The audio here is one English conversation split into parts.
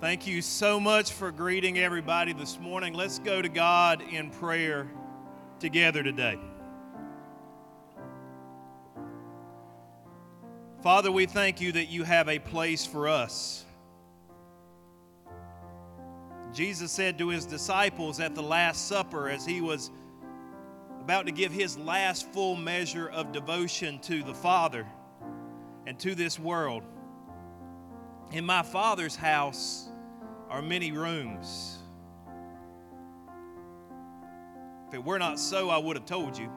Thank you so much for greeting everybody this morning. Let's go to God in prayer together today. Father, we thank you that you have a place for us. Jesus said to his disciples at the Last Supper as he was about to give his last full measure of devotion to the Father and to this world In my Father's house are many rooms. If it were not so, I would have told you.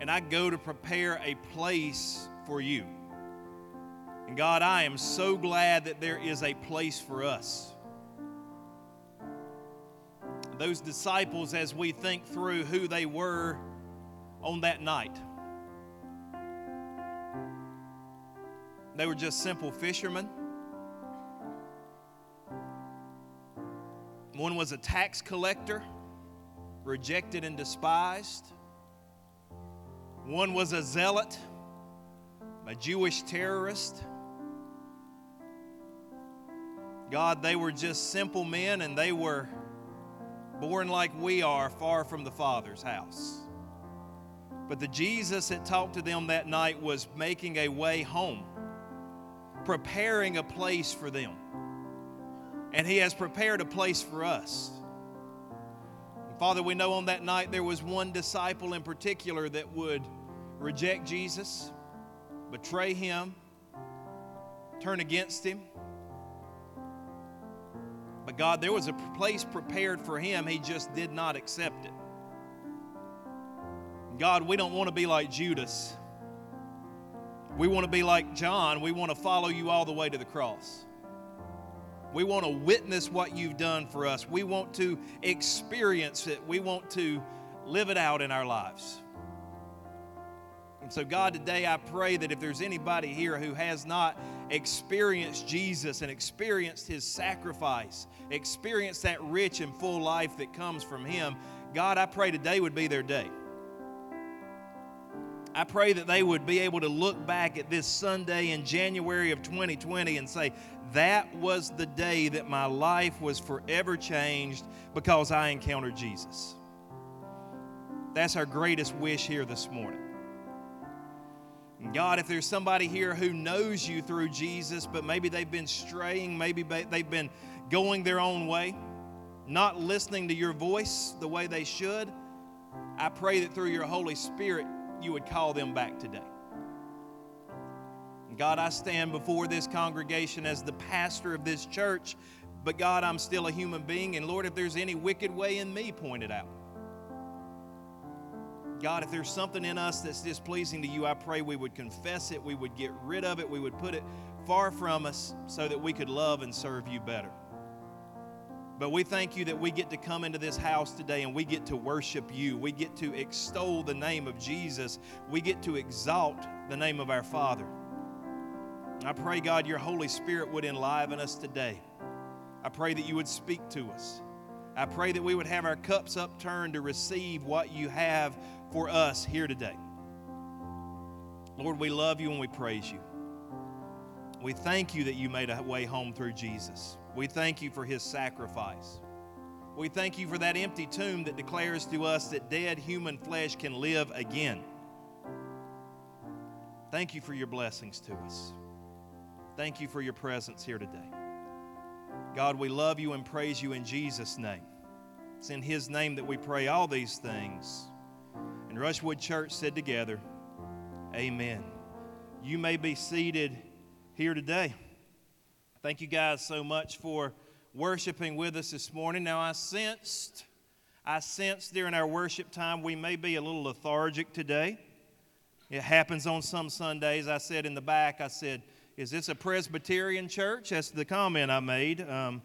And I go to prepare a place for you. And God, I am so glad that there is a place for us. Those disciples, as we think through who they were on that night, they were just simple fishermen. One was a tax collector, rejected and despised. One was a zealot a Jewish terrorist. God, they were just simple men and they were born like we are, far from the Father's house. But the Jesus that talked to them that night was making a way home, preparing a place for them. And He has prepared a place for us. Father, we know on that night there was one disciple in particular that would reject Jesus betray him, turn against him. But God, there was a place prepared for him, he just did not accept it. God, we don't want to be like Judas. We want to be like John. We want to follow you all the way to the cross. We want to witness what you've done for us. We want to experience it. We want to live it out in our lives. And so, God, today I pray that if there's anybody here who has not experienced Jesus and experienced his sacrifice, experienced that rich and full life that comes from him, God, I pray today would be their day. I pray that they would be able to look back at this Sunday in January of 2020 and say, that was the day that my life was forever changed because I encountered Jesus. That's our greatest wish here this morning. God, if there's somebody here who knows you through Jesus, but maybe they've been straying, maybe they've been going their own way, not listening to your voice the way they should, I pray that through your Holy Spirit, you would call them back today. God, I stand before this congregation as the pastor of this church, but God, I'm still a human being, and Lord, if there's any wicked way in me, point it out. God, if there's something in us that's displeasing to you, I pray we would confess it, we would get rid of it, we would put it far from us so that we could love and serve you better. But we thank you that we get to come into this house today and we get to worship you. We get to extol the name of Jesus. We get to exalt the name of our Father. I pray, God, your Holy Spirit would enliven us today. I pray that you would speak to us. I pray that we would have our cups upturned to receive what you have for us here today. Lord, we love you and we praise you. We thank you that you made a way home through Jesus. We thank you for his sacrifice. We thank you for that empty tomb that declares to us that dead human flesh can live again. Thank you for your blessings to us. Thank you for your presence here today. God, we love you and praise you in Jesus' name. It's in his name that we pray all these things. And Rushwood Church said together, Amen. You may be seated here today. Thank you guys so much for worshiping with us this morning. Now, I sensed, I sensed during our worship time we may be a little lethargic today. It happens on some Sundays. I said in the back, I said, Is this a Presbyterian church? That's the comment I made. Um,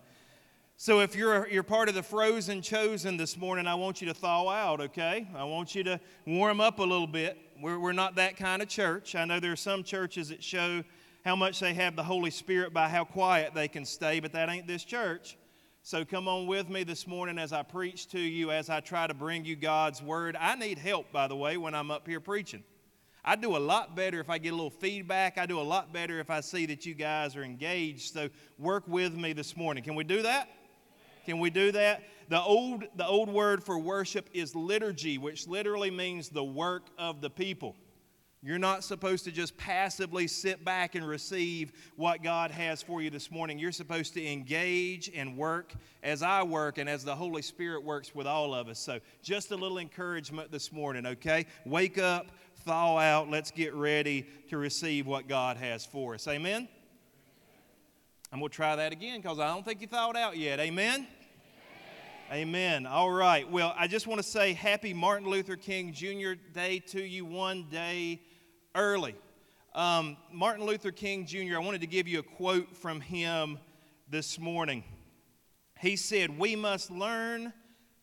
so if you're, you're part of the frozen chosen this morning, I want you to thaw out, okay? I want you to warm up a little bit. We're, we're not that kind of church. I know there are some churches that show how much they have the Holy Spirit by how quiet they can stay, but that ain't this church. So come on with me this morning as I preach to you, as I try to bring you God's word. I need help, by the way, when I'm up here preaching. I do a lot better if I get a little feedback. I do a lot better if I see that you guys are engaged. So work with me this morning. Can we do that? Can we do that? The old, the old word for worship is liturgy, which literally means the work of the people. You're not supposed to just passively sit back and receive what God has for you this morning. You're supposed to engage and work as I work and as the Holy Spirit works with all of us. So, just a little encouragement this morning, okay? Wake up, thaw out, let's get ready to receive what God has for us. Amen? I'm going to try that again because I don't think you thawed out yet. Amen? Amen. All right. Well, I just want to say happy Martin Luther King Jr. Day to you one day early. Um, Martin Luther King Jr., I wanted to give you a quote from him this morning. He said, We must learn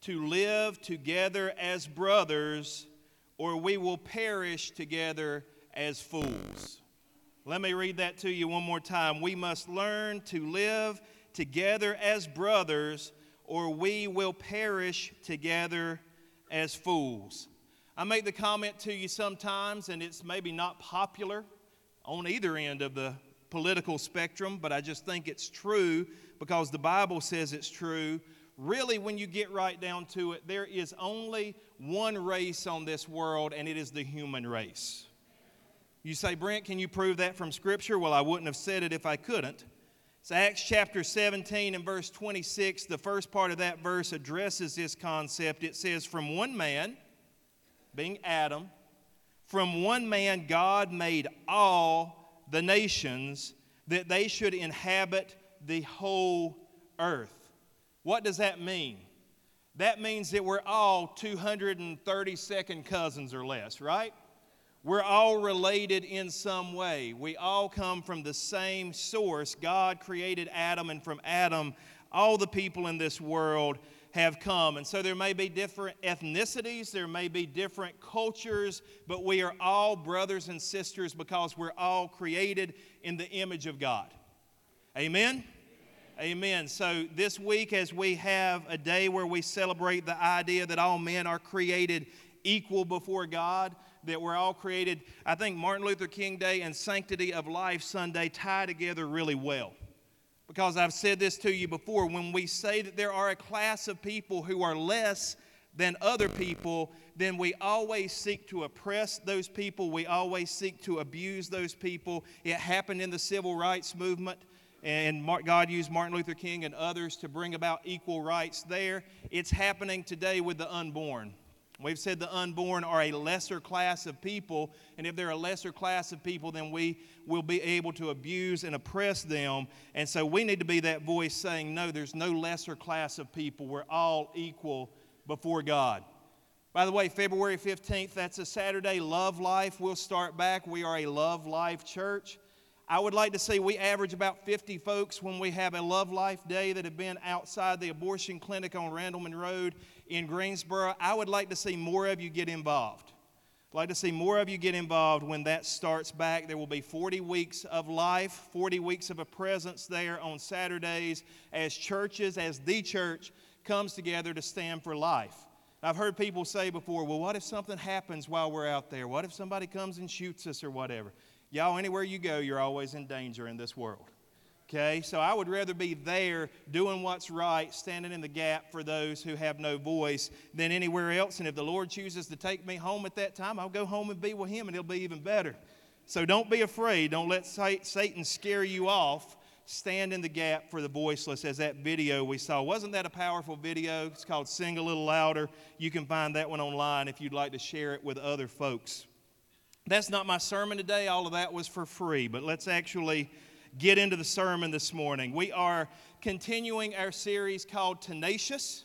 to live together as brothers, or we will perish together as fools. Let me read that to you one more time. We must learn to live together as brothers or we will perish together as fools. I make the comment to you sometimes, and it's maybe not popular on either end of the political spectrum, but I just think it's true because the Bible says it's true. Really, when you get right down to it, there is only one race on this world, and it is the human race. You say, Brent, can you prove that from Scripture? Well, I wouldn't have said it if I couldn't. It's Acts chapter 17 and verse 26. The first part of that verse addresses this concept. It says, From one man, being Adam, from one man God made all the nations that they should inhabit the whole earth. What does that mean? That means that we're all 232nd cousins or less, right? We're all related in some way. We all come from the same source. God created Adam, and from Adam, all the people in this world have come. And so there may be different ethnicities, there may be different cultures, but we are all brothers and sisters because we're all created in the image of God. Amen? Amen. So this week, as we have a day where we celebrate the idea that all men are created equal before God, that we're all created. I think Martin Luther King Day and Sanctity of Life Sunday tie together really well. Because I've said this to you before when we say that there are a class of people who are less than other people, then we always seek to oppress those people. We always seek to abuse those people. It happened in the civil rights movement, and God used Martin Luther King and others to bring about equal rights there. It's happening today with the unborn. We've said the unborn are a lesser class of people, and if they're a lesser class of people, then we will be able to abuse and oppress them. And so we need to be that voice saying, No, there's no lesser class of people. We're all equal before God. By the way, February 15th, that's a Saturday, Love Life. We'll start back. We are a Love Life church. I would like to see we average about 50 folks when we have a Love Life Day that have been outside the abortion clinic on Randleman Road in Greensboro. I would like to see more of you get involved. I'd like to see more of you get involved when that starts back. There will be 40 weeks of life, 40 weeks of a presence there on Saturdays as churches, as the church comes together to stand for life. I've heard people say before, well, what if something happens while we're out there? What if somebody comes and shoots us or whatever? Y'all, anywhere you go, you're always in danger in this world. Okay, so I would rather be there doing what's right, standing in the gap for those who have no voice than anywhere else. And if the Lord chooses to take me home at that time, I'll go home and be with Him, and it'll be even better. So don't be afraid. Don't let Satan scare you off. Stand in the gap for the voiceless, as that video we saw. Wasn't that a powerful video? It's called Sing a Little Louder. You can find that one online if you'd like to share it with other folks. That's not my sermon today. All of that was for free. But let's actually get into the sermon this morning. We are continuing our series called Tenacious.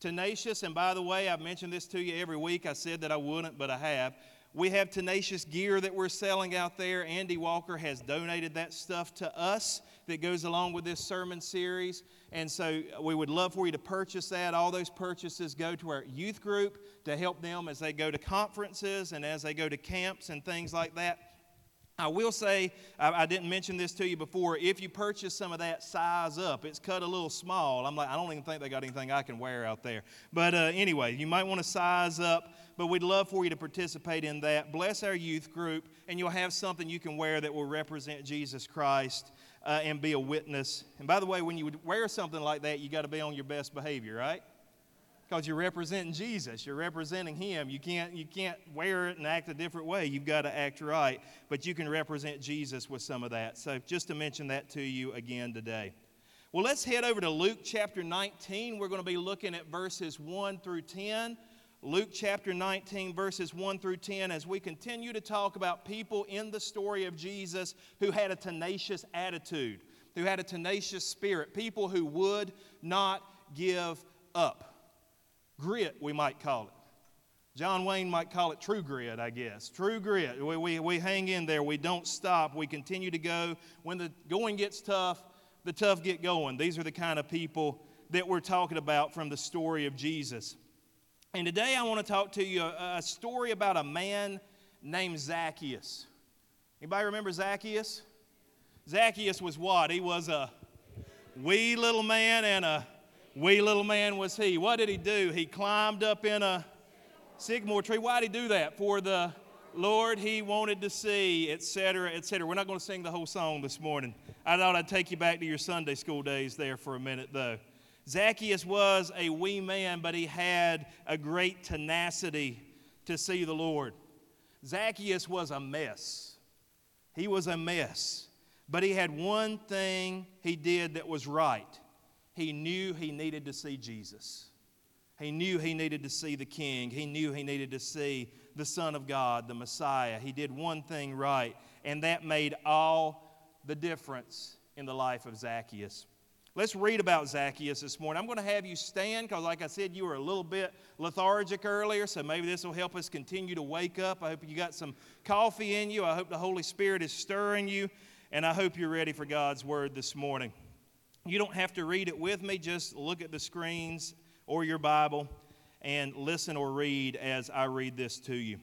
Tenacious, and by the way, I've mentioned this to you every week. I said that I wouldn't, but I have. We have tenacious gear that we're selling out there. Andy Walker has donated that stuff to us that goes along with this sermon series. And so uh, we would love for you to purchase that. All those purchases go to our youth group to help them as they go to conferences and as they go to camps and things like that. I will say, I, didn't mention this to you before. If you purchase some of that, size up. It's cut a little small. I'm like, I don't even think they got anything I can wear out there. But uh, anyway, you might want to size up. But we'd love for you to participate in that. Bless our youth group, and you'll have something you can wear that will represent Jesus Christ uh, and be a witness. And by the way, when you wear something like that, you got to be on your best behavior, right? Because you're representing Jesus. You're representing Him. You can't, you can't wear it and act a different way. You've got to act right, but you can represent Jesus with some of that. So, just to mention that to you again today. Well, let's head over to Luke chapter 19. We're going to be looking at verses 1 through 10. Luke chapter 19, verses 1 through 10, as we continue to talk about people in the story of Jesus who had a tenacious attitude, who had a tenacious spirit, people who would not give up. Grit, we might call it. John Wayne might call it true grit, I guess. True grit. We, we, we hang in there. We don't stop. We continue to go. When the going gets tough, the tough get going. These are the kind of people that we're talking about from the story of Jesus. And today I want to talk to you a, a story about a man named Zacchaeus. Anybody remember Zacchaeus? Zacchaeus was what? He was a wee little man and a Wee little man was he. What did he do? He climbed up in a sycamore tree. Why did he do that? For the Lord he wanted to see, etc., etc. We're not going to sing the whole song this morning. I thought I'd take you back to your Sunday school days there for a minute, though. Zacchaeus was a wee man, but he had a great tenacity to see the Lord. Zacchaeus was a mess. He was a mess. But he had one thing he did that was right he knew he needed to see Jesus. He knew he needed to see the King. He knew he needed to see the Son of God, the Messiah. He did one thing right, and that made all the difference in the life of Zacchaeus. Let's read about Zacchaeus this morning. I'm going to have you stand because, like I said, you were a little bit lethargic earlier, so maybe this will help us continue to wake up. I hope you got some coffee in you. I hope the Holy Spirit is stirring you, and I hope you're ready for God's word this morning. You don't have to read it with me, just look at the screens or your Bible and listen or read as I read this to you.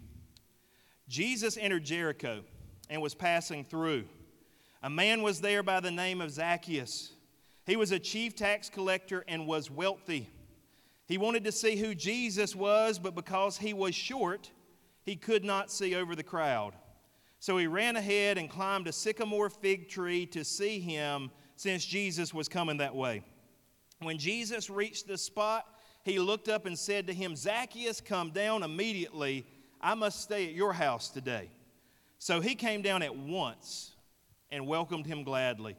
Jesus entered Jericho and was passing through. A man was there by the name of Zacchaeus. He was a chief tax collector and was wealthy. He wanted to see who Jesus was, but because he was short, he could not see over the crowd. So he ran ahead and climbed a sycamore fig tree to see him since Jesus was coming that way. When Jesus reached the spot, he looked up and said to him, Zacchaeus, come down immediately. I must stay at your house today. So he came down at once and welcomed him gladly.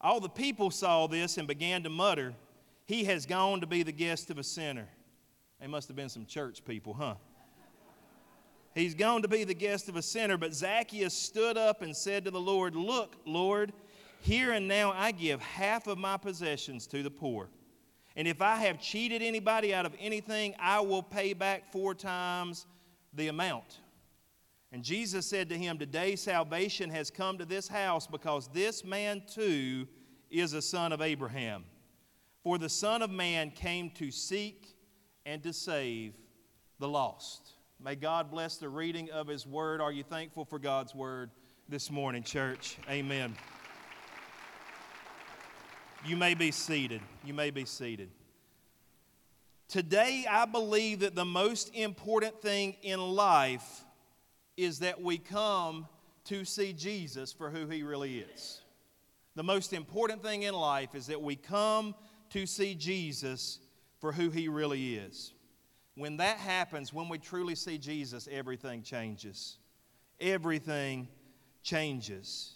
All the people saw this and began to mutter, He has gone to be the guest of a sinner. They must have been some church people, huh? He's gone to be the guest of a sinner. But Zacchaeus stood up and said to the Lord, Look, Lord, here and now I give half of my possessions to the poor. And if I have cheated anybody out of anything, I will pay back four times the amount. And Jesus said to him, Today salvation has come to this house because this man too is a son of Abraham. For the Son of Man came to seek and to save the lost. May God bless the reading of his word. Are you thankful for God's word this morning, church? Amen. You may be seated. You may be seated. Today, I believe that the most important thing in life is that we come to see Jesus for who he really is. The most important thing in life is that we come to see Jesus for who he really is. When that happens, when we truly see Jesus, everything changes. Everything changes.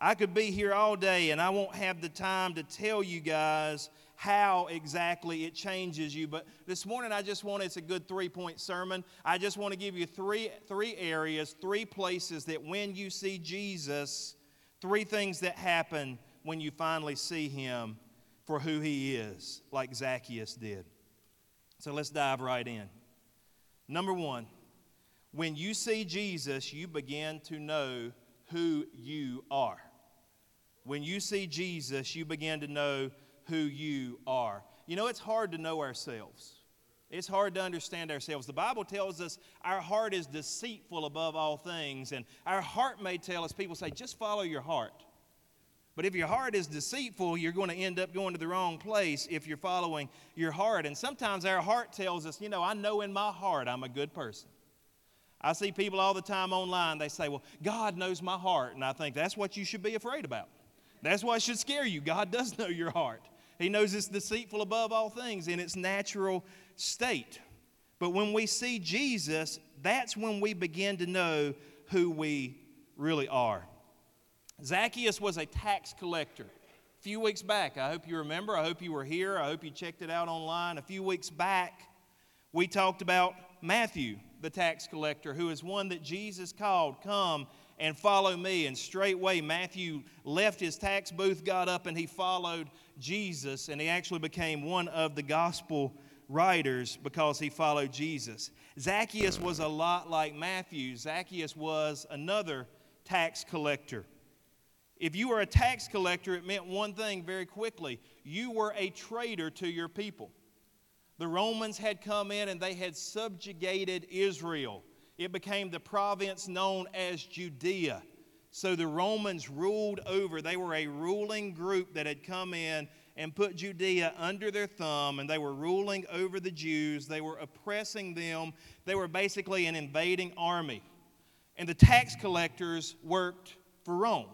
I could be here all day and I won't have the time to tell you guys how exactly it changes you. But this morning, I just want it's a good three point sermon. I just want to give you three, three areas, three places that when you see Jesus, three things that happen when you finally see him for who he is, like Zacchaeus did. So let's dive right in. Number one, when you see Jesus, you begin to know who you are. When you see Jesus, you begin to know who you are. You know, it's hard to know ourselves. It's hard to understand ourselves. The Bible tells us our heart is deceitful above all things, and our heart may tell us, people say, just follow your heart. But if your heart is deceitful, you're going to end up going to the wrong place if you're following your heart. And sometimes our heart tells us, you know, I know in my heart I'm a good person. I see people all the time online, they say, well, God knows my heart. And I think that's what you should be afraid about. That's why it should scare you. God does know your heart. He knows it's deceitful above all things in its natural state. But when we see Jesus, that's when we begin to know who we really are. Zacchaeus was a tax collector. A few weeks back, I hope you remember, I hope you were here, I hope you checked it out online. A few weeks back, we talked about Matthew, the tax collector, who is one that Jesus called, Come and follow me. And straightway, Matthew left his tax booth, got up, and he followed Jesus. And he actually became one of the gospel writers because he followed Jesus. Zacchaeus was a lot like Matthew. Zacchaeus was another tax collector. If you were a tax collector, it meant one thing very quickly you were a traitor to your people. The Romans had come in and they had subjugated Israel. It became the province known as Judea. So the Romans ruled over, they were a ruling group that had come in and put Judea under their thumb, and they were ruling over the Jews. They were oppressing them. They were basically an invading army. And the tax collectors worked for Rome.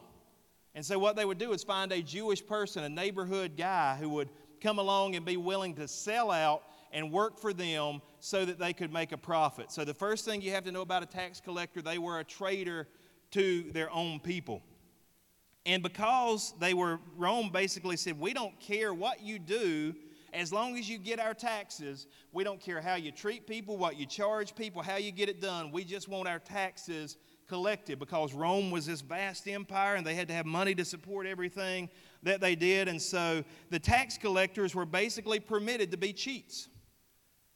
And so, what they would do is find a Jewish person, a neighborhood guy, who would come along and be willing to sell out and work for them so that they could make a profit. So, the first thing you have to know about a tax collector, they were a traitor to their own people. And because they were, Rome basically said, We don't care what you do as long as you get our taxes. We don't care how you treat people, what you charge people, how you get it done. We just want our taxes collected because Rome was this vast empire and they had to have money to support everything that they did. And so the tax collectors were basically permitted to be cheats.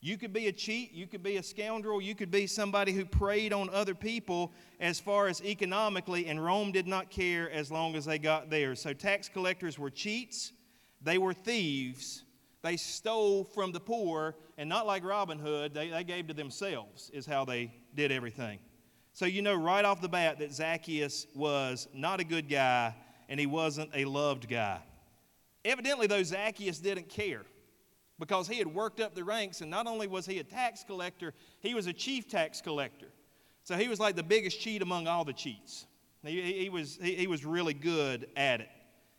You could be a cheat, you could be a scoundrel, you could be somebody who preyed on other people as far as economically, and Rome did not care as long as they got there. So tax collectors were cheats, they were thieves, they stole from the poor, and not like Robin Hood, they, they gave to themselves, is how they did everything. So you know right off the bat that Zacchaeus was not a good guy and he wasn't a loved guy. Evidently, though, Zacchaeus didn't care because he had worked up the ranks, and not only was he a tax collector, he was a chief tax collector. So he was like the biggest cheat among all the cheats. He, he was, he, he was really good at it.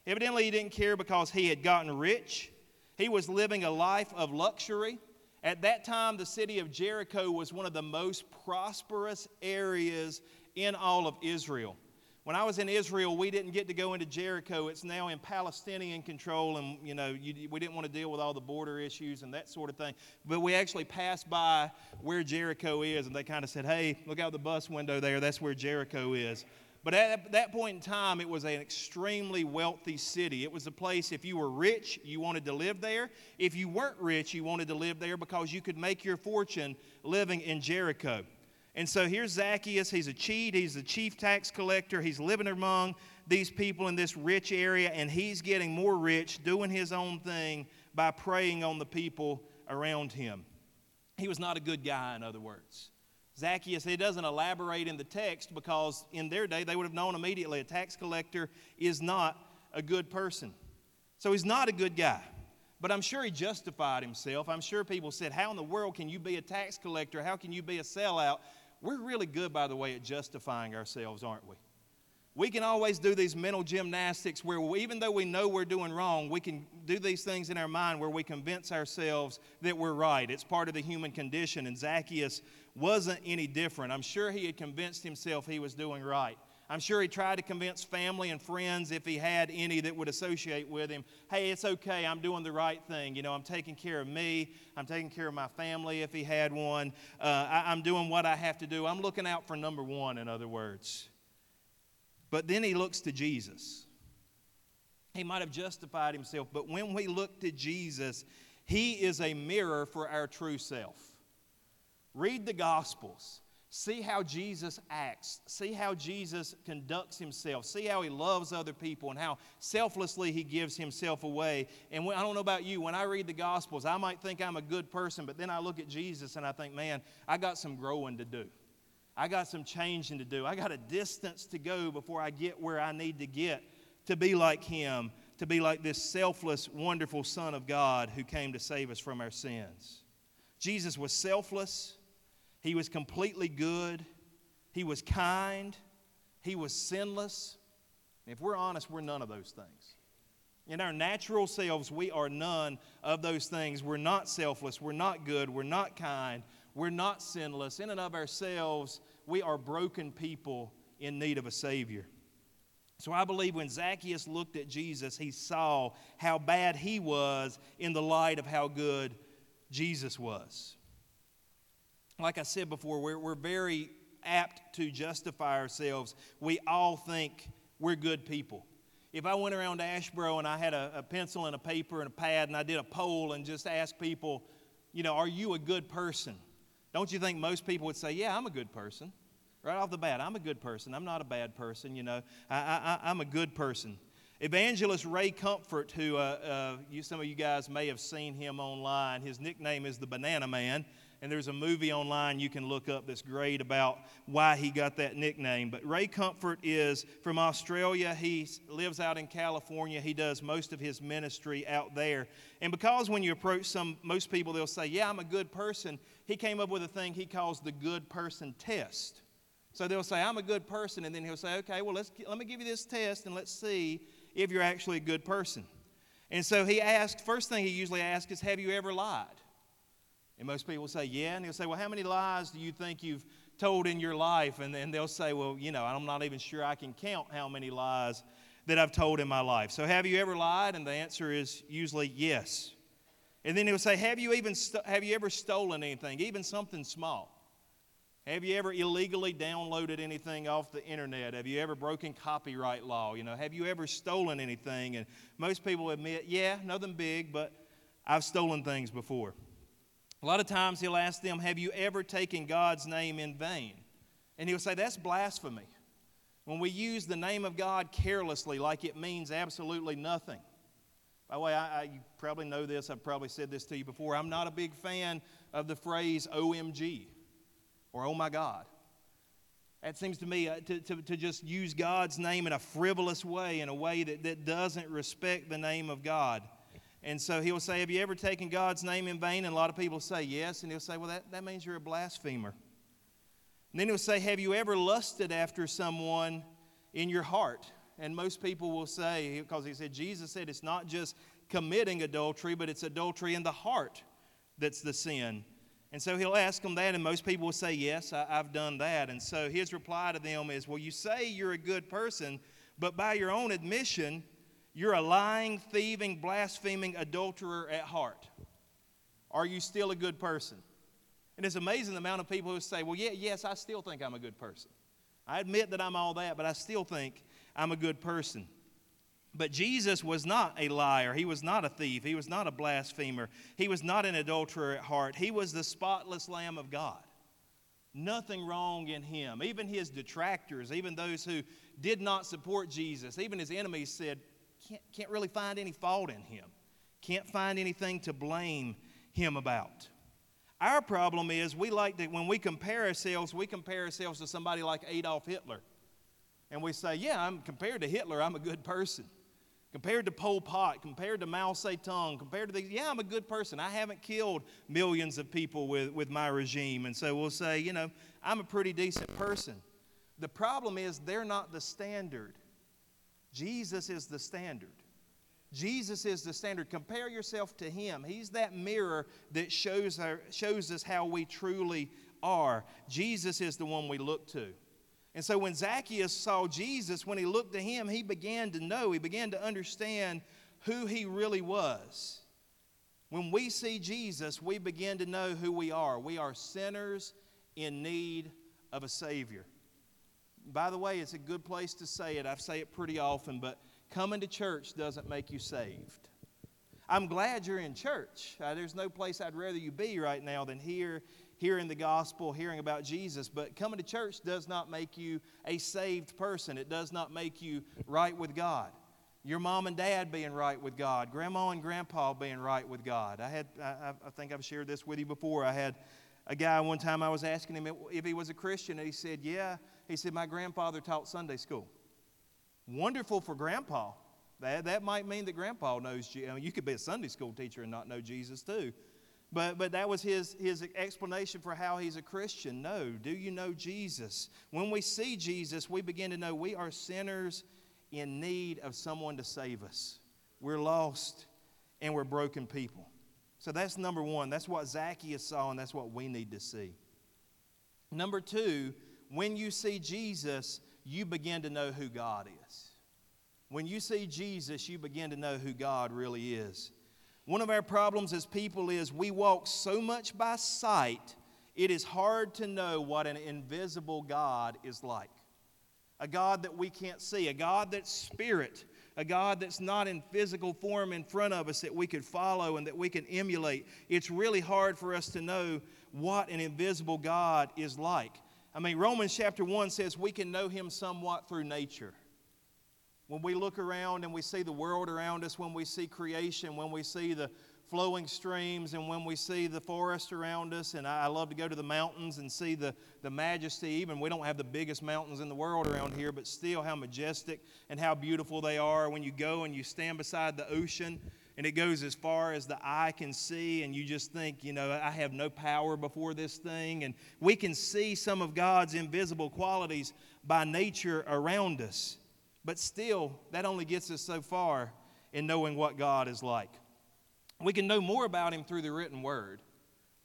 Evidently, he didn't care because he had gotten rich. He was living a life of luxury. At that time, the city of Jericho was one of the most prosperous areas in all of Israel. When I was in Israel, we didn't get to go into Jericho. It's now in Palestinian control, and you know you, we didn't want to deal with all the border issues and that sort of thing. But we actually passed by where Jericho is, and they kind of said, "Hey, look out the bus window there. That's where Jericho is." But at that point in time, it was an extremely wealthy city. It was a place, if you were rich, you wanted to live there. If you weren't rich, you wanted to live there because you could make your fortune living in Jericho. And so here's Zacchaeus. He's a cheat, he's the chief tax collector. He's living among these people in this rich area, and he's getting more rich doing his own thing by preying on the people around him. He was not a good guy, in other words. Zacchaeus, he doesn't elaborate in the text because in their day they would have known immediately a tax collector is not a good person. So he's not a good guy. But I'm sure he justified himself. I'm sure people said, How in the world can you be a tax collector? How can you be a sellout? We're really good, by the way, at justifying ourselves, aren't we? We can always do these mental gymnastics where we, even though we know we're doing wrong, we can do these things in our mind where we convince ourselves that we're right. It's part of the human condition, and Zacchaeus wasn't any different. I'm sure he had convinced himself he was doing right. I'm sure he tried to convince family and friends, if he had any that would associate with him, hey, it's okay, I'm doing the right thing. You know, I'm taking care of me, I'm taking care of my family if he had one, uh, I, I'm doing what I have to do. I'm looking out for number one, in other words. But then he looks to Jesus. He might have justified himself, but when we look to Jesus, he is a mirror for our true self. Read the Gospels. See how Jesus acts. See how Jesus conducts himself. See how he loves other people and how selflessly he gives himself away. And when, I don't know about you, when I read the Gospels, I might think I'm a good person, but then I look at Jesus and I think, man, I got some growing to do. I got some changing to do. I got a distance to go before I get where I need to get to be like him, to be like this selfless, wonderful Son of God who came to save us from our sins. Jesus was selfless. He was completely good. He was kind. He was sinless. If we're honest, we're none of those things. In our natural selves, we are none of those things. We're not selfless. We're not good. We're not kind. We're not sinless. In and of ourselves, we are broken people in need of a Savior. So I believe when Zacchaeus looked at Jesus, he saw how bad he was in the light of how good Jesus was like I said before, we're, we're very apt to justify ourselves. We all think we're good people. If I went around Asheboro and I had a, a pencil and a paper and a pad and I did a poll and just asked people, you know, are you a good person? Don't you think most people would say, yeah, I'm a good person? Right off the bat, I'm a good person. I'm not a bad person, you know. I, I, I'm a good person. Evangelist Ray Comfort, who uh, uh, you, some of you guys may have seen him online, his nickname is the Banana Man and there's a movie online you can look up that's great about why he got that nickname. But Ray Comfort is from Australia. He lives out in California. He does most of his ministry out there. And because when you approach some, most people, they'll say, Yeah, I'm a good person. He came up with a thing he calls the good person test. So they'll say, I'm a good person. And then he'll say, Okay, well, let's, let me give you this test and let's see if you're actually a good person. And so he asked, first thing he usually asks is, Have you ever lied? And most people say, Yeah. And they'll say, Well, how many lies do you think you've told in your life? And then they'll say, Well, you know, I'm not even sure I can count how many lies that I've told in my life. So, have you ever lied? And the answer is usually yes. And then he'll say, Have you, even st- have you ever stolen anything, even something small? Have you ever illegally downloaded anything off the internet? Have you ever broken copyright law? You know, have you ever stolen anything? And most people admit, yeah, nothing big, but I've stolen things before. A lot of times he'll ask them, Have you ever taken God's name in vain? And he'll say, That's blasphemy. When we use the name of God carelessly, like it means absolutely nothing. By the way, I, I, you probably know this, I've probably said this to you before. I'm not a big fan of the phrase OMG or oh my God. That seems to me uh, to, to, to just use God's name in a frivolous way, in a way that, that doesn't respect the name of God. And so he'll say, Have you ever taken God's name in vain? And a lot of people say yes. And he'll say, Well, that, that means you're a blasphemer. And then he'll say, Have you ever lusted after someone in your heart? And most people will say, because he said, Jesus said it's not just committing adultery, but it's adultery in the heart that's the sin. And so he'll ask them that, and most people will say, Yes, I, have done that. And so his reply to them is, Well, you say you're a good person, but by your own admission, you're a lying, thieving, blaspheming adulterer at heart. Are you still a good person? And it's amazing the amount of people who say, Well, yeah, yes, I still think I'm a good person. I admit that I'm all that, but I still think I'm a good person. But Jesus was not a liar. He was not a thief. He was not a blasphemer. He was not an adulterer at heart. He was the spotless Lamb of God. Nothing wrong in him. Even his detractors, even those who did not support Jesus, even his enemies said, can't, can't really find any fault in him, can't find anything to blame him about. Our problem is we like to, when we compare ourselves, we compare ourselves to somebody like Adolf Hitler. And we say, yeah, I'm compared to Hitler, I'm a good person. Compared to Pol Pot, compared to Mao Zedong, compared to these, yeah, I'm a good person. I haven't killed millions of people with, with my regime. And so we'll say, you know, I'm a pretty decent person. The problem is they're not the standard. Jesus is the standard. Jesus is the standard. Compare yourself to Him. He's that mirror that shows, our, shows us how we truly are. Jesus is the one we look to. And so when Zacchaeus saw Jesus, when he looked to him, he began to know, he began to understand who he really was. When we see Jesus, we begin to know who we are. We are sinners in need of a Savior. By the way, it's a good place to say it. I say it pretty often, but coming to church doesn't make you saved. I'm glad you're in church. Uh, there's no place I'd rather you be right now than here hearing the gospel, hearing about Jesus. But coming to church does not make you a saved person, it does not make you right with God. Your mom and dad being right with God, grandma and grandpa being right with God. I had, I, I think I've shared this with you before. I had a guy one time I was asking him if he was a Christian, and he said, Yeah. He said, My grandfather taught Sunday school. Wonderful for grandpa. That, that might mean that grandpa knows you. I mean, you could be a Sunday school teacher and not know Jesus too. But, but that was his, his explanation for how he's a Christian. No, do you know Jesus? When we see Jesus, we begin to know we are sinners in need of someone to save us. We're lost and we're broken people. So that's number one. That's what Zacchaeus saw, and that's what we need to see. Number two, when you see Jesus, you begin to know who God is. When you see Jesus, you begin to know who God really is. One of our problems as people is we walk so much by sight, it is hard to know what an invisible God is like. A God that we can't see, a God that's spirit, a God that's not in physical form in front of us that we could follow and that we can emulate. It's really hard for us to know what an invisible God is like. I mean, Romans chapter 1 says we can know him somewhat through nature. When we look around and we see the world around us, when we see creation, when we see the flowing streams, and when we see the forest around us, and I, love to go to the mountains and see the, the majesty. Even we don't have the biggest mountains in the world around here, but still how majestic and how beautiful they are. When you go and you stand beside the ocean, and it goes as far as the eye can see, and you just think, you know, I have no power before this thing. And we can see some of God's invisible qualities by nature around us. But still, that only gets us so far in knowing what God is like. We can know more about Him through the written word.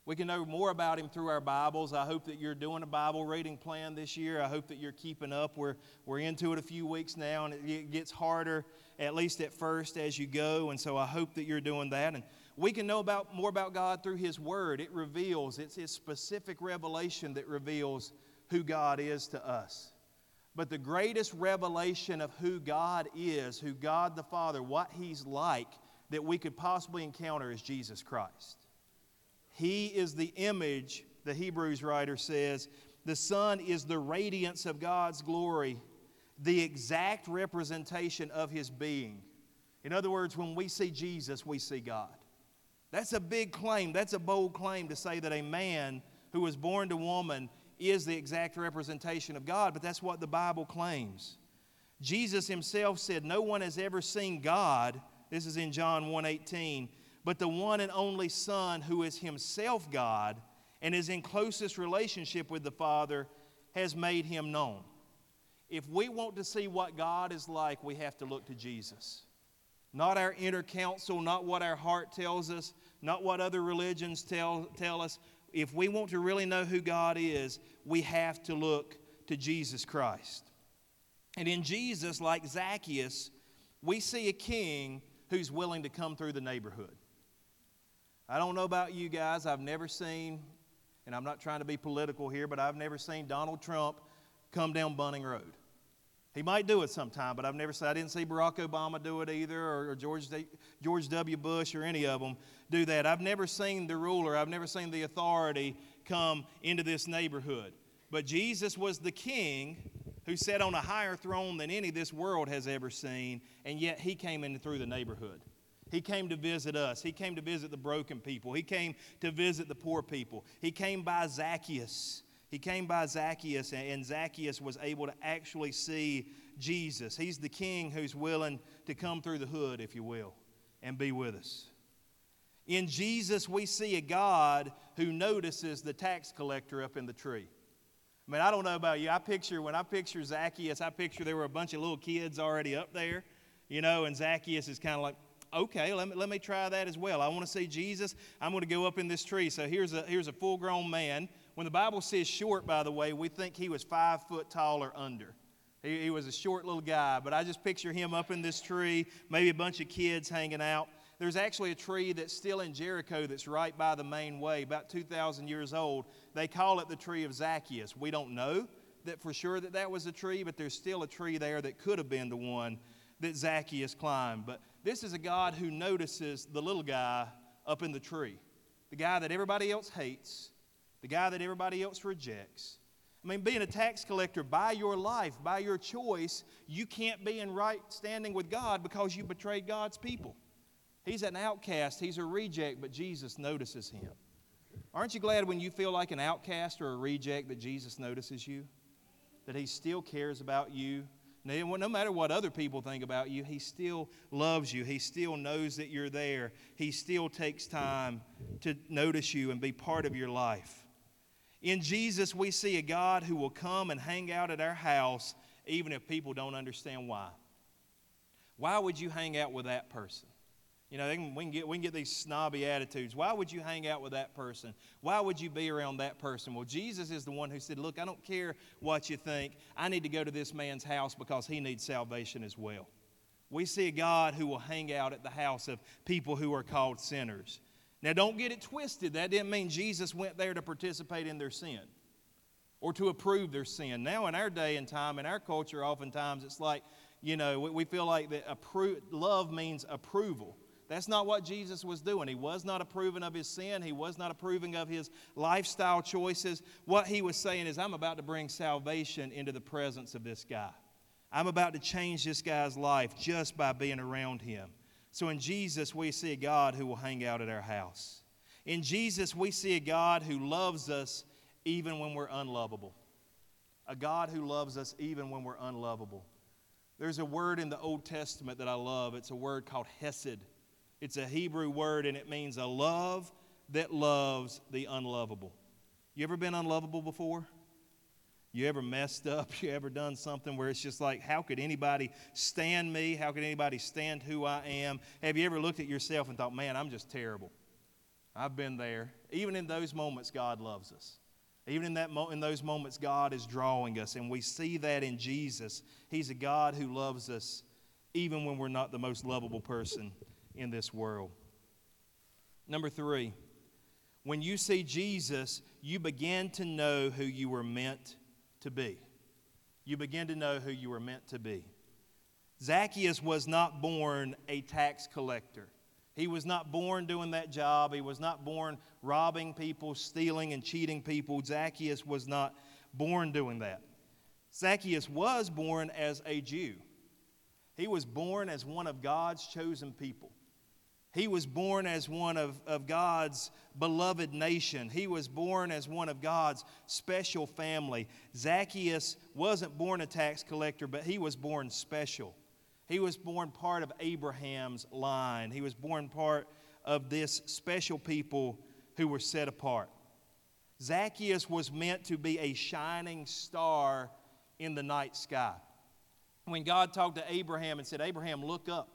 We can know more about Him through our Bibles. I hope that you're doing a Bible reading plan this year. I hope that you're keeping up. We're, we're into it a few weeks now, and it gets harder, at least at first, as you go. And so I hope that you're doing that. And we can know about, more about God through His Word. It reveals, it's His specific revelation that reveals who God is to us. But the greatest revelation of who God is, who God the Father, what He's like, that we could possibly encounter is Jesus Christ. He is the image, the Hebrews writer says, the Son is the radiance of God's glory, the exact representation of His being. In other words, when we see Jesus, we see God. That's a big claim. That's a bold claim to say that a man who was born to woman is the exact representation of God, but that's what the Bible claims. Jesus himself said, No one has ever seen God. This is in John 1:18. But the one and only Son, who is himself God and is in closest relationship with the Father, has made him known. If we want to see what God is like, we have to look to Jesus. Not our inner counsel, not what our heart tells us, not what other religions tell, tell us, if we want to really know who God is, we have to look to Jesus Christ. And in Jesus, like Zacchaeus, we see a king who's willing to come through the neighborhood. I don't know about you guys, I've never seen, and I'm not trying to be political here, but I've never seen Donald Trump come down Bunning Road. He might do it sometime, but I've never seen, I didn't see Barack Obama do it either, or, or George, George W. Bush, or any of them do that. I've never seen the ruler, I've never seen the authority come into this neighborhood. But Jesus was the king who sat on a higher throne than any this world has ever seen, and yet he came in through the neighborhood. He came to visit us. He came to visit the broken people. He came to visit the poor people. He came by Zacchaeus. He came by Zacchaeus, and Zacchaeus was able to actually see Jesus. He's the king who's willing to come through the hood, if you will, and be with us. In Jesus, we see a God who notices the tax collector up in the tree. I mean, I don't know about you. I picture, when I picture Zacchaeus, I picture there were a bunch of little kids already up there, you know, and Zacchaeus is kind of like, okay, let me, let me try that as well. I want to see Jesus. I'm going to go up in this tree. So here's a, here's a full grown man when the Bible says short, by the way, we think he was five foot tall or under. He, he was a short little guy, but I just picture him up in this tree, maybe a bunch of kids hanging out. There's actually a tree that's still in Jericho that's right by the main way, about 2,000 years old. They call it the tree of Zacchaeus. We don't know that for sure that that was a tree, but there's still a tree there that could have been the one that Zacchaeus climbed. But this is a God who notices the little guy up in the tree, the guy that everybody else hates, the guy that everybody else rejects. I mean, being a tax collector by your life, by your choice, you can't be in right standing with God because you betrayed God's people. He's an outcast, he's a reject, but Jesus notices him. Aren't you glad when you feel like an outcast or a reject that Jesus notices you? That he still cares about you? No matter what other people think about you, he still loves you. He still knows that you're there. He still takes time to notice you and be part of your life. In Jesus, we see a God who will come and hang out at our house even if people don't understand why. Why would you hang out with that person? You know, we, can get, we can get these snobby attitudes. Why would you hang out with that person? Why would you be around that person? Well, Jesus is the one who said, Look, I don't care what you think. I need to go to this man's house because he needs salvation as well. We see a God who will hang out at the house of people who are called sinners. Now, don't get it twisted. That didn't mean Jesus went there to participate in their sin or to approve their sin. Now, in our day and time, in our culture, oftentimes it's like, you know, we feel like that appro- love means approval. That's not what Jesus was doing. He was not approving of his sin. He was not approving of his lifestyle choices. What he was saying is, I'm about to bring salvation into the presence of this guy. I'm about to change this guy's life just by being around him. So in Jesus, we see a God who will hang out at our house. In Jesus, we see a God who loves us even when we're unlovable. A God who loves us even when we're unlovable. There's a word in the Old Testament that I love. It's a word called hesed. It's a Hebrew word and it means a love that loves the unlovable. You ever been unlovable before? You ever messed up? You ever done something where it's just like, how could anybody stand me? How could anybody stand who I am? Have you ever looked at yourself and thought, man, I'm just terrible? I've been there. Even in those moments, God loves us. Even in, that mo- in those moments, God is drawing us, and we see that in Jesus. He's a God who loves us even when we're not the most lovable person in this world. Number three, when you see Jesus, you begin to know who you were meant to be. You begin to know who you were meant to be. Zacchaeus was not born a tax collector. He was not born doing that job. He was not born robbing people, stealing, and cheating people. Zacchaeus was not born doing that. Zacchaeus was born as a Jew. He was born as one of God's chosen people. He was born as one of, of God's beloved nation. He was born as one of God's special family. Zacchaeus wasn't born a tax collector, but he was born special. He was born part of Abraham's line. He was born part of this special people who were set apart. Zacchaeus was meant to be a shining star in the night sky. When God talked to Abraham and said, Abraham, look up.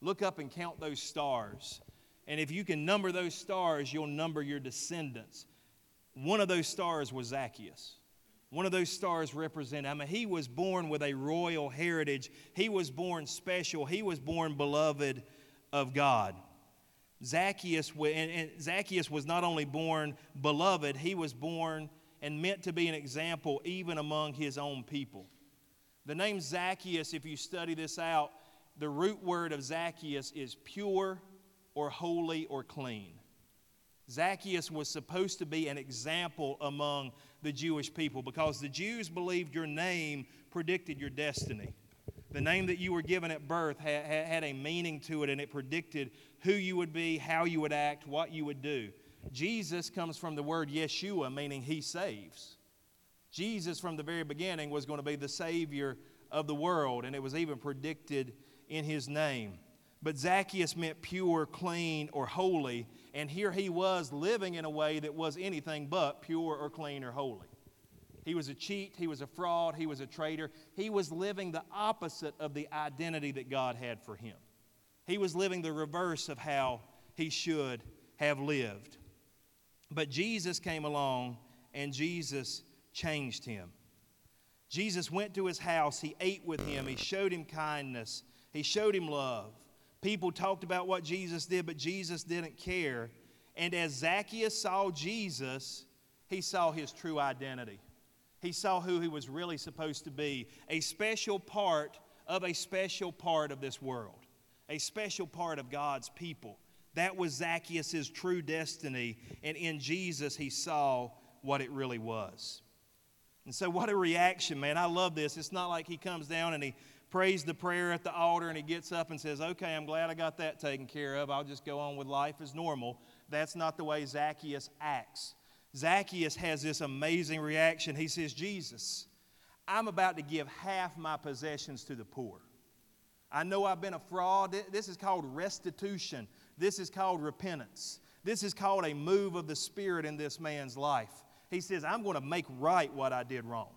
Look up and count those stars. And if you can number those stars, you'll number your descendants. One of those stars was Zacchaeus. One of those stars represented, I mean, he was born with a royal heritage. He was born special. He was born beloved of God. Zacchaeus, and Zacchaeus was not only born beloved, he was born and meant to be an example even among his own people. The name Zacchaeus, if you study this out, the root word of Zacchaeus is pure or holy or clean. Zacchaeus was supposed to be an example among the Jewish people because the Jews believed your name predicted your destiny. The name that you were given at birth had, had a meaning to it and it predicted who you would be, how you would act, what you would do. Jesus comes from the word Yeshua, meaning he saves. Jesus, from the very beginning, was going to be the Savior of the world, and it was even predicted in his name. But Zacchaeus meant pure, clean, or holy, and here he was living in a way that was anything but pure or clean or holy. He was a cheat, he was a fraud, he was a traitor. He was living the opposite of the identity that God had for him. He was living the reverse of how he should have lived. But Jesus came along and Jesus changed him. Jesus went to his house, he ate with him, he showed him kindness, he showed him love. People talked about what Jesus did, but Jesus didn't care. And as Zacchaeus saw Jesus, he saw his true identity. He saw who he was really supposed to be a special part of a special part of this world, a special part of God's people. That was Zacchaeus' true destiny, and in Jesus, he saw what it really was. And so, what a reaction, man. I love this. It's not like he comes down and he prays the prayer at the altar and he gets up and says, Okay, I'm glad I got that taken care of. I'll just go on with life as normal. That's not the way Zacchaeus acts. Zacchaeus has this amazing reaction. He says, Jesus, I'm about to give half my possessions to the poor. I know I've been a fraud. This is called restitution. This is called repentance. This is called a move of the Spirit in this man's life. He says, I'm going to make right what I did wrong.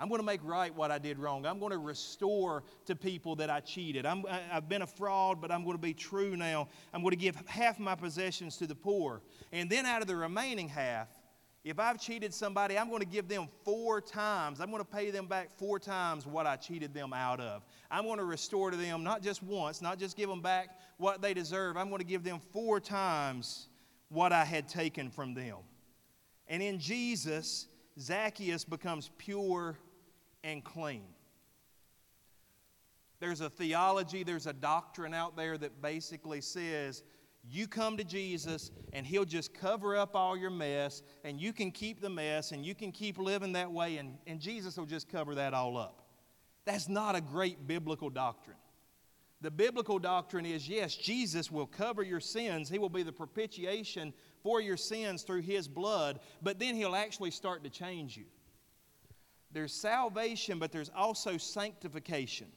I'm going to make right what I did wrong. I'm going to restore to people that I cheated. i have been a fraud, but I'm going to be true now. I'm going to give half my possessions to the poor. And then out of the remaining half, if I've cheated somebody, I'm going to give them four times. I'm going to pay them back four times what I cheated them out of. I'm going to restore to them not just once, not just give them back what they deserve. I'm going to give them four times what I had taken from them. And in Jesus, Zacchaeus becomes pure and clean. There's a theology, there's a doctrine out there that basically says you come to Jesus and He'll just cover up all your mess, and you can keep the mess, and you can keep living that way, and, and Jesus will just cover that all up. That's not a great biblical doctrine. The biblical doctrine is yes, Jesus will cover your sins, He will be the propitiation for your sins through His blood, but then He'll actually start to change you. There's salvation, but there's also sanctification.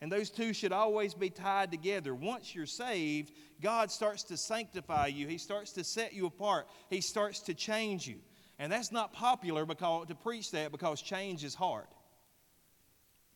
And those two should always be tied together. Once you're saved, God starts to sanctify you. He starts to set you apart. He starts to change you. And that's not popular because, to preach that because change is hard.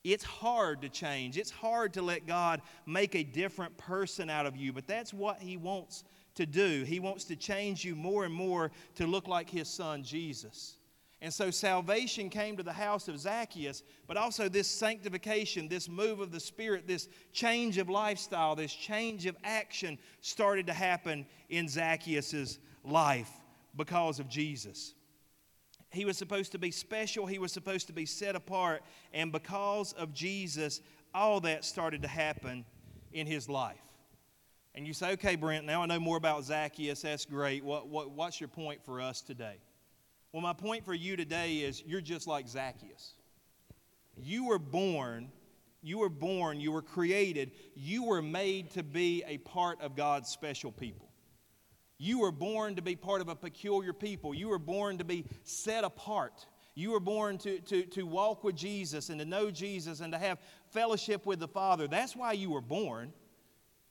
It's hard to change. It's hard to let God make a different person out of you, but that's what He wants to do. He wants to change you more and more to look like His Son, Jesus. And so salvation came to the house of Zacchaeus, but also this sanctification, this move of the Spirit, this change of lifestyle, this change of action started to happen in Zacchaeus' life because of Jesus. He was supposed to be special, he was supposed to be set apart, and because of Jesus, all that started to happen in his life. And you say, okay, Brent, now I know more about Zacchaeus. That's great. What, what, what's your point for us today? Well, my point for you today is you're just like Zacchaeus. You were born, you were born, you were created, you were made to be a part of God's special people. You were born to be part of a peculiar people. You were born to be set apart. You were born to, to, to walk with Jesus and to know Jesus and to have fellowship with the Father. That's why you were born.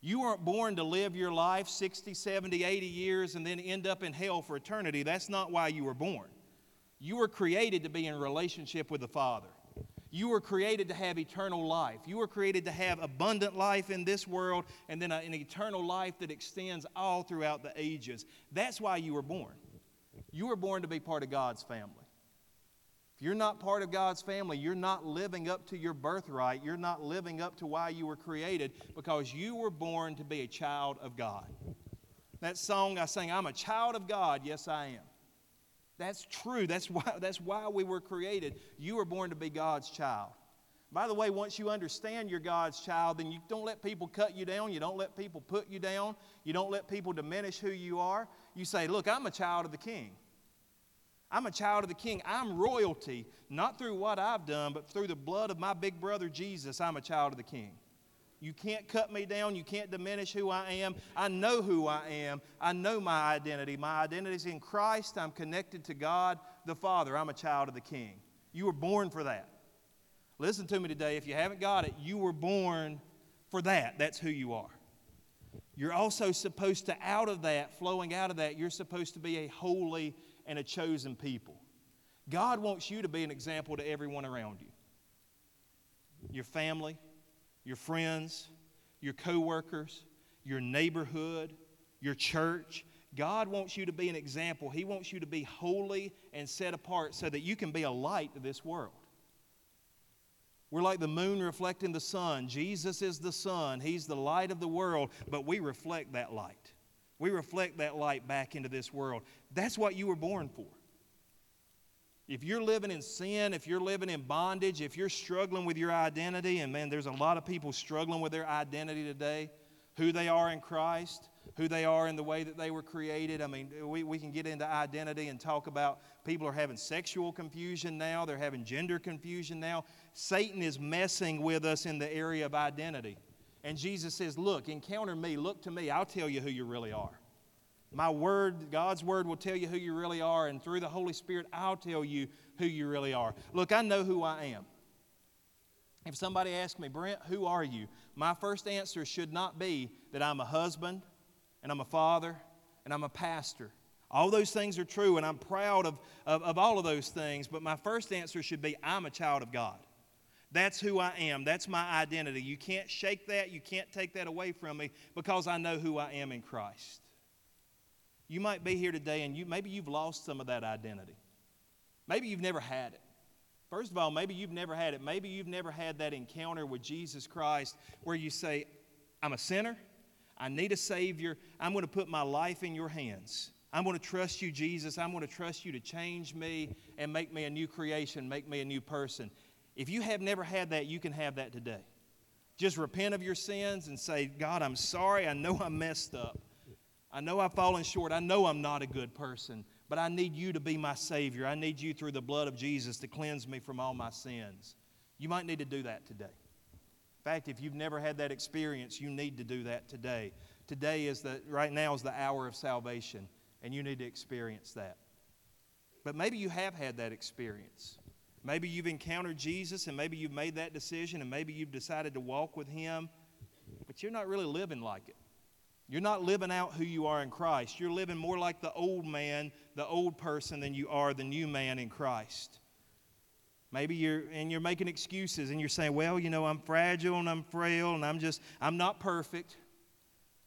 You weren't born to live your life 60, 70, 80 years and then end up in hell for eternity. That's not why you were born. You were created to be in relationship with the Father. You were created to have eternal life. You were created to have abundant life in this world and then an eternal life that extends all throughout the ages. That's why you were born. You were born to be part of God's family. If you're not part of God's family, you're not living up to your birthright. You're not living up to why you were created because you were born to be a child of God. That song I sang, I'm a child of God. Yes, I am. That's true. That's why, that's why we were created. You were born to be God's child. By the way, once you understand you're God's child, then you don't let people cut you down. You don't let people put you down. You don't let people diminish who you are. You say, Look, I'm a child of the King. I'm a child of the king. I'm royalty, not through what I've done, but through the blood of my big brother Jesus. I'm a child of the king. You can't cut me down. You can't diminish who I am. I know who I am. I know my identity. My identity is in Christ. I'm connected to God the Father. I'm a child of the King. You were born for that. Listen to me today. If you haven't got it, you were born for that. That's who you are. You're also supposed to, out of that, flowing out of that, you're supposed to be a holy and a chosen people. God wants you to be an example to everyone around you your family, your friends, your coworkers, your neighborhood, your church. God wants you to be an example. He wants you to be holy and set apart so that you can be a light to this world. We're like the moon reflecting the sun. Jesus is the sun, He's the light of the world, but we reflect that light. We reflect that light back into this world. That's what you were born for. If you're living in sin, if you're living in bondage, if you're struggling with your identity, and man, there's a lot of people struggling with their identity today, who they are in Christ, who they are in the way that they were created. I mean, we, we can get into identity and talk about people are having sexual confusion now, they're having gender confusion now. Satan is messing with us in the area of identity. And Jesus says, Look, encounter me, look to me, I'll tell you who you really are. My word, God's word, will tell you who you really are, and through the Holy Spirit, I'll tell you who you really are. Look, I know who I am. If somebody asks me, Brent, who are you? My first answer should not be that I'm a husband, and I'm a father, and I'm a pastor. All those things are true, and I'm proud of, of, of, all of those things, but my first answer should be I'm a child of God. That's who I am. That's my identity. You can't shake that. You can't take that away from me because I know who I am in Christ. You might be here today and you, maybe you've lost some of that identity. Maybe you've never had it. First of all, maybe you've never had it. Maybe you've never had that encounter with Jesus Christ where you say, I'm a sinner. I need a Savior. I'm going to put my life in your hands. I'm going to trust you, Jesus. I'm going to trust you to change me and make me a new creation, make me a new person. If you have never had that, you can have that today. Just repent of your sins and say, God, I'm sorry. I know I messed up. I know I've fallen short. I know I'm not a good person, but I need you to be my Savior. I need you through the blood of Jesus to cleanse me from all my sins. You might need to do that today. In fact, if you've never had that experience, you need to do that today. Today is the, right now is the hour of salvation, and you need to experience that. But maybe you have had that experience. Maybe you've encountered Jesus, and maybe you've made that decision, and maybe you've decided to walk with Him, but you're not really living like it. You're not living out who you are in Christ. You're living more like the old man, the old person, than you are the new man in Christ. Maybe you're, and you're making excuses and you're saying, well, you know, I'm fragile and I'm frail and I'm just, I'm not perfect.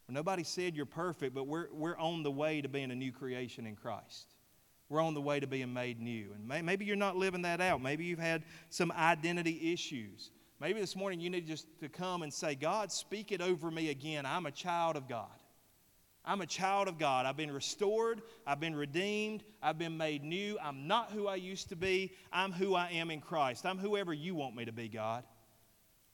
Well, nobody said you're perfect, but we're, we're on the way to being a new creation in Christ. We're on the way to being made new. And may, maybe you're not living that out. Maybe you've had some identity issues. Maybe this morning you need just to come and say, God, speak it over me again. I'm a child of God. I'm a child of God. I've been restored. I've been redeemed. I've been made new. I'm not who I used to be. I'm who I am in Christ. I'm whoever you want me to be, God.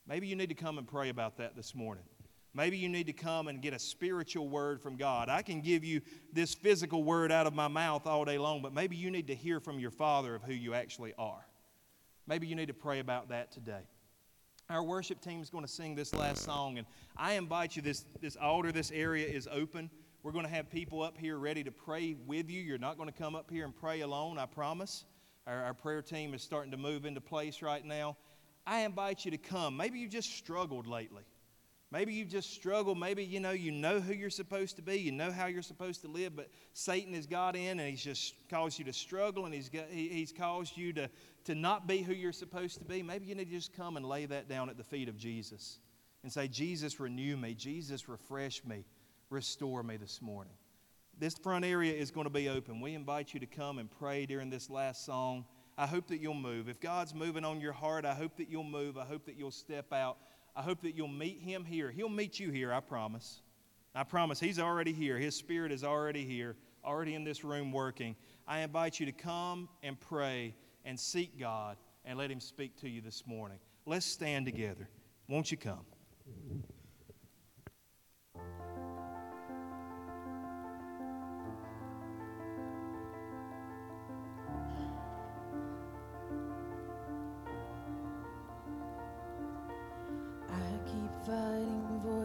Maybe you need to come and pray about that this morning. Maybe you need to come and get a spiritual word from God. I can give you this physical word out of my mouth all day long, but maybe you need to hear from your Father of who you actually are. Maybe you need to pray about that today. Our worship team is going to sing this last song, and I invite you. This, this altar, this area is open. We're going to have people up here ready to pray with you. You're not going to come up here and pray alone, I promise. Our, our prayer team is starting to move into place right now. I invite you to come. Maybe you just struggled lately. Maybe you've just struggled. Maybe you know you know who you're supposed to be. You know how you're supposed to live, but Satan has got in and he's just caused you to struggle and he's got, he, he's caused you to, to not be who you're supposed to be. Maybe you need to just come and lay that down at the feet of Jesus and say, Jesus, renew me. Jesus, refresh me. Restore me this morning. This front area is going to be open. We invite you to come and pray during this last song. I hope that you'll move. If God's moving on your heart, I hope that you'll move. I hope that you'll step out. I hope that you'll meet him here. He'll meet you here, I promise. I promise. He's already here. His spirit is already here, already in this room working. I invite you to come and pray and seek God and let him speak to you this morning. Let's stand together. Won't you come?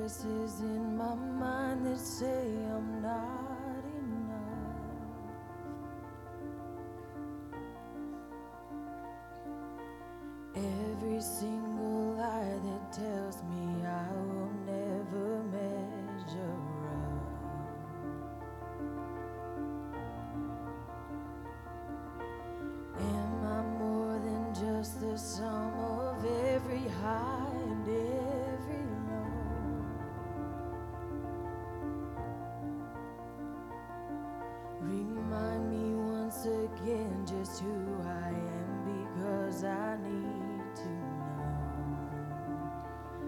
Voices in my mind that say I'm not enough. Every single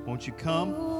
Won't you come?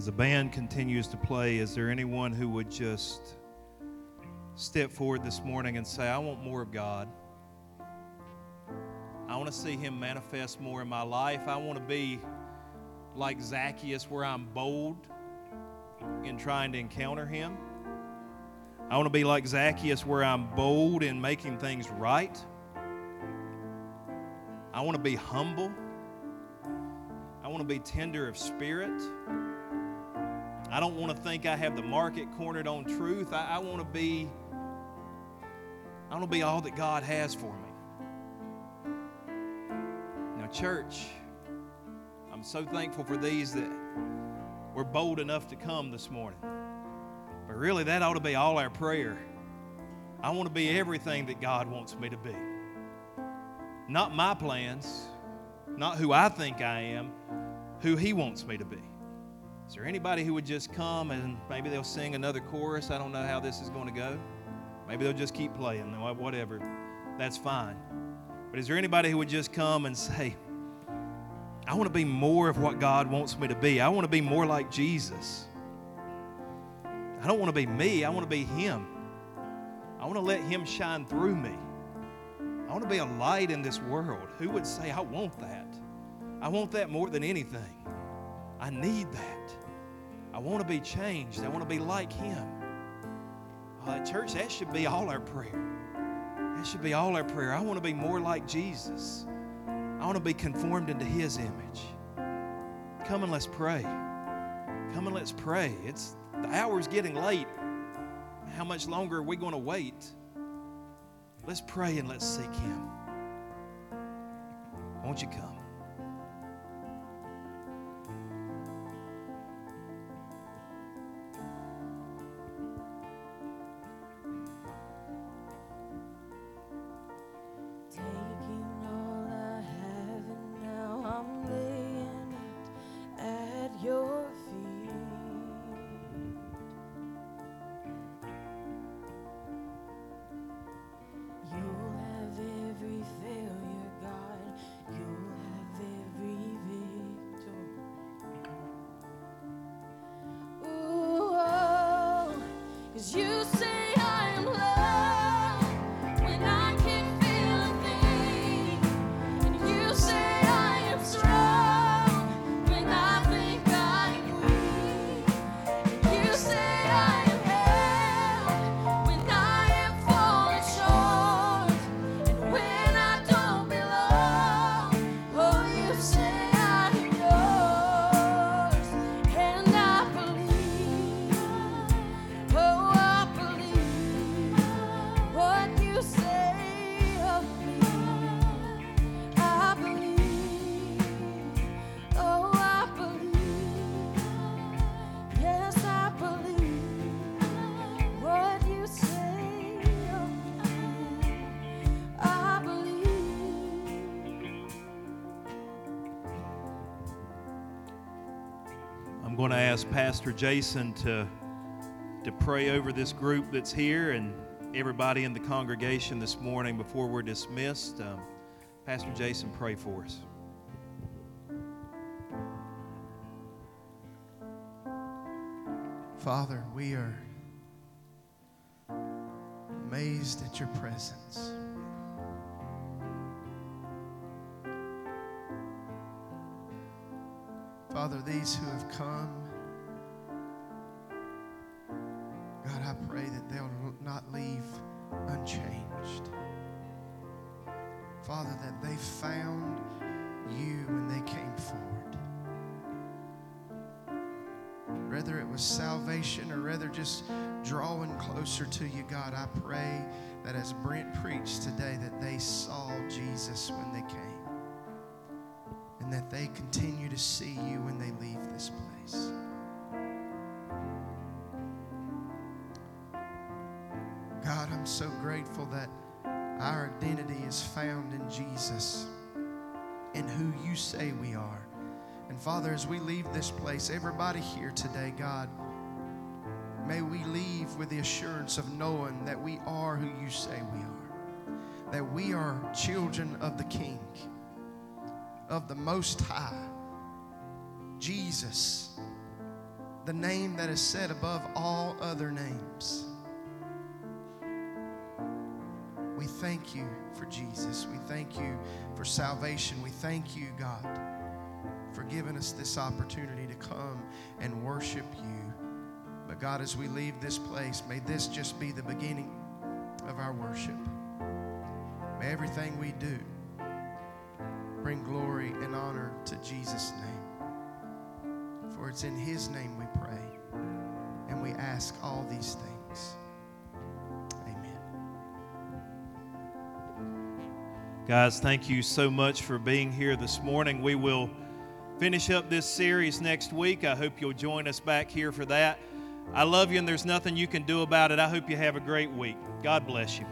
As the band continues to play, is there anyone who would just step forward this morning and say, I want more of God? I want to see Him manifest more in my life. I want to be like Zacchaeus, where I'm bold in trying to encounter Him. I want to be like Zacchaeus, where I'm bold in making things right. I want to be humble. I want to be tender of spirit. I don't want to think I have the market cornered on truth. I, I want to be I want to be all that God has for me. Now, church, I'm so thankful for these that were bold enough to come this morning. But really, that ought to be all our prayer. I want to be everything that God wants me to be. Not my plans, not who I think I am, who He wants me to be. Is there anybody who would just come and maybe they'll sing another chorus? I don't know how this is going to go. Maybe they'll just keep playing, whatever. That's fine. But is there anybody who would just come and say, I want to be more of what God wants me to be? I want to be more like Jesus. I don't want to be me, I want to be Him. I want to let Him shine through me. I want to be a light in this world. Who would say, I want that? I want that more than anything. I need that. I want to be changed. I want to be like Him. Uh, church, that should be all our prayer. That should be all our prayer. I want to be more like Jesus. I want to be conformed into His image. Come and let's pray. Come and let's pray. It's the hour's getting late. How much longer are we going to wait? Let's pray and let's seek Him. Won't you come? Ask Pastor Jason to, to pray over this group that's here and everybody in the congregation this morning before we're dismissed. Um, Pastor Jason, pray for us. Father, we are amazed at your presence. Father, these who have come, pray that they'll not leave unchanged. Father, that they found you when they came forward. Whether it was salvation or rather just drawing closer to you, God, I pray that as Brent preached today, that they saw Jesus when they came and that they continue to see you when they leave this place. As we leave this place, everybody here today, God, may we leave with the assurance of knowing that we are who you say we are, that we are children of the King of the Most High, Jesus, the name that is set above all other names. We thank you for Jesus. We thank you for salvation. We thank you, God, giving us this opportunity to come and worship you. But God, as we leave this place, may this just be the beginning of our worship. May everything we do bring glory and honor to Jesus' name. For it's in His name we pray and we ask all these things. Amen. Guys, thank you so much for being here this morning. We will finish up this series next week. I hope you'll join us back here for that. I love you, and there's nothing you can do about it. I hope you have a great week. God bless you.